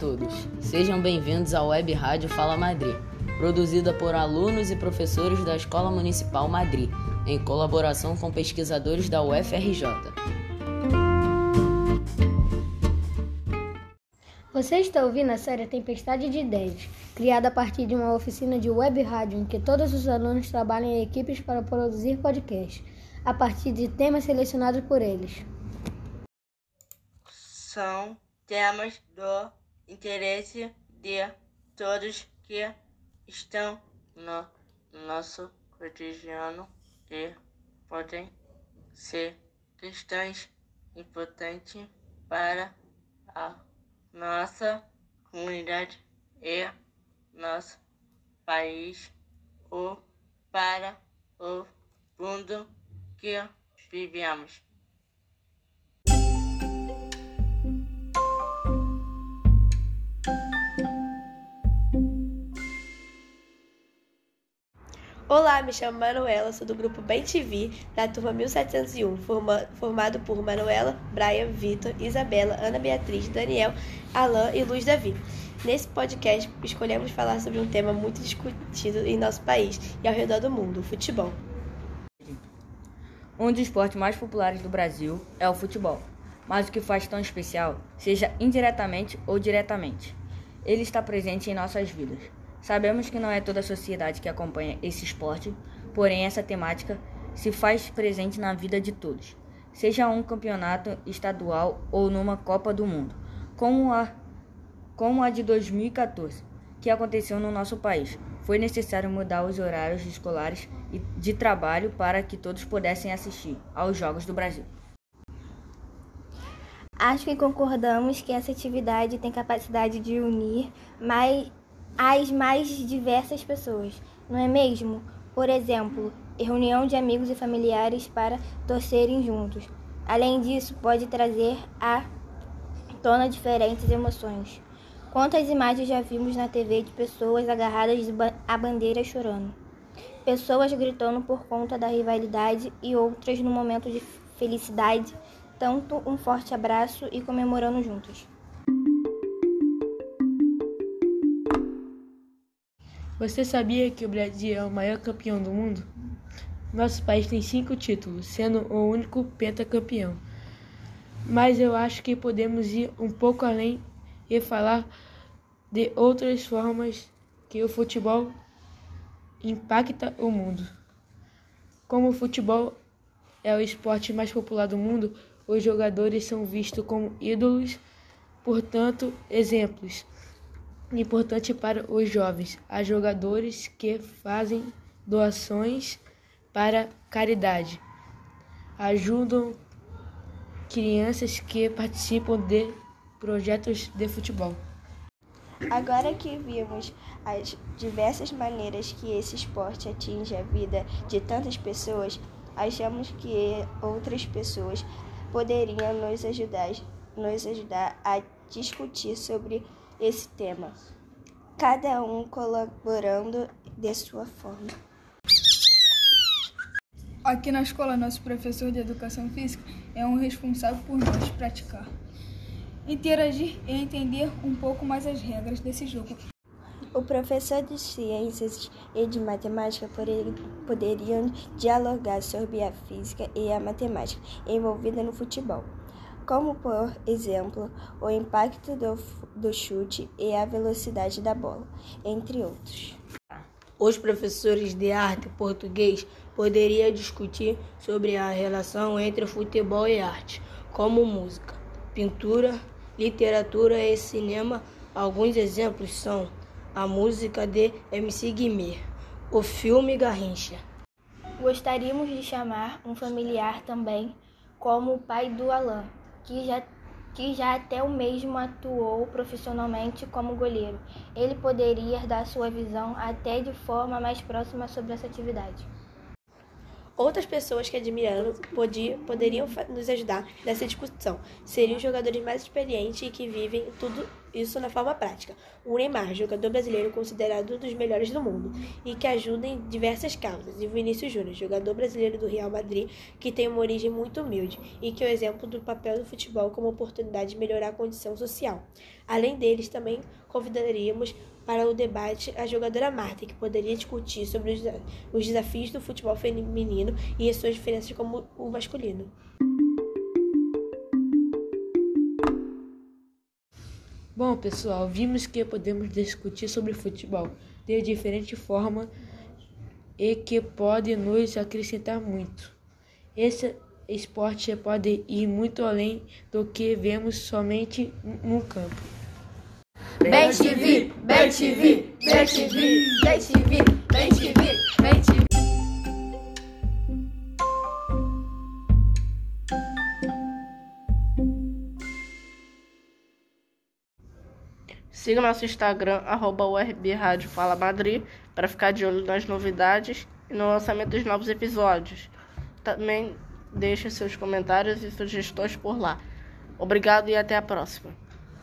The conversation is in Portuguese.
todos, sejam bem-vindos à Web Rádio Fala Madrid, produzida por alunos e professores da Escola Municipal Madrid, em colaboração com pesquisadores da UFRJ. Você está ouvindo a série Tempestade de Ideias, criada a partir de uma oficina de web rádio em que todos os alunos trabalham em equipes para produzir podcasts, a partir de temas selecionados por eles. São temas do interesse de todos que estão no nosso cotidiano e podem ser questões importantes para a nossa comunidade e nosso país ou para o mundo que vivemos. Olá, me chamo Manuela, sou do grupo Bem TV, da turma 1701, forma, formado por Manuela, Brian, Vitor, Isabela, Ana Beatriz, Daniel, Alain e Luz Davi. Nesse podcast, escolhemos falar sobre um tema muito discutido em nosso país e ao redor do mundo, o futebol. Um dos esportes mais populares do Brasil é o futebol, mas o que faz tão especial, seja indiretamente ou diretamente, ele está presente em nossas vidas. Sabemos que não é toda a sociedade que acompanha esse esporte, porém essa temática se faz presente na vida de todos, seja um campeonato estadual ou numa Copa do Mundo, como a, como a de 2014, que aconteceu no nosso país. Foi necessário mudar os horários escolares e de trabalho para que todos pudessem assistir aos Jogos do Brasil. Acho que concordamos que essa atividade tem capacidade de unir mais as mais diversas pessoas, não é mesmo? Por exemplo, reunião de amigos e familiares para torcerem juntos. Além disso, pode trazer à tona diferentes emoções. Quantas imagens já vimos na TV de pessoas agarradas à bandeira chorando? Pessoas gritando por conta da rivalidade e outras no momento de felicidade, tanto um forte abraço e comemorando juntos. Você sabia que o Brasil é o maior campeão do mundo? Nosso país tem cinco títulos, sendo o único pentacampeão. Mas eu acho que podemos ir um pouco além e falar de outras formas que o futebol impacta o mundo. Como o futebol é o esporte mais popular do mundo, os jogadores são vistos como ídolos, portanto, exemplos importante para os jovens, há jogadores que fazem doações para caridade, ajudam crianças que participam de projetos de futebol. Agora que vimos as diversas maneiras que esse esporte atinge a vida de tantas pessoas, achamos que outras pessoas poderiam nos ajudar, nos ajudar a discutir sobre esse tema, cada um colaborando de sua forma. Aqui na escola, nosso professor de educação física é um responsável por nós praticar, interagir e entender um pouco mais as regras desse jogo. O professor de ciências e de matemática poderiam dialogar sobre a física e a matemática envolvida no futebol como por exemplo o impacto do, do chute e a velocidade da bola, entre outros. Os professores de arte português poderiam discutir sobre a relação entre futebol e arte, como música, pintura, literatura e cinema. Alguns exemplos são a música de MC Guimê, o filme Garrincha. Gostaríamos de chamar um familiar também, como o pai do Alain, que já, que já até o mesmo atuou profissionalmente como goleiro. Ele poderia dar sua visão até de forma mais próxima sobre essa atividade. Outras pessoas que admiramos podia, poderiam nos ajudar nessa discussão. Seriam jogadores mais experientes e que vivem tudo isso na forma prática. O Neymar, jogador brasileiro considerado um dos melhores do mundo e que ajuda em diversas causas. E o Vinícius Júnior, jogador brasileiro do Real Madrid, que tem uma origem muito humilde e que é o exemplo do papel do futebol como oportunidade de melhorar a condição social. Além deles, também convidaríamos para o debate a jogadora Marta, que poderia discutir sobre os desafios do futebol feminino e as suas diferenças como o masculino. Bom, pessoal, vimos que podemos discutir sobre futebol de diferente forma e que pode nos acrescentar muito. Esse esporte pode ir muito além do que vemos somente no campo. Bem TV, Bem TV, Bem TV, Siga nosso Instagram, arroba URB Rádio Fala Madrid, para ficar de olho nas novidades e no lançamento dos novos episódios. Também deixe seus comentários e sugestões por lá. Obrigado e até a próxima.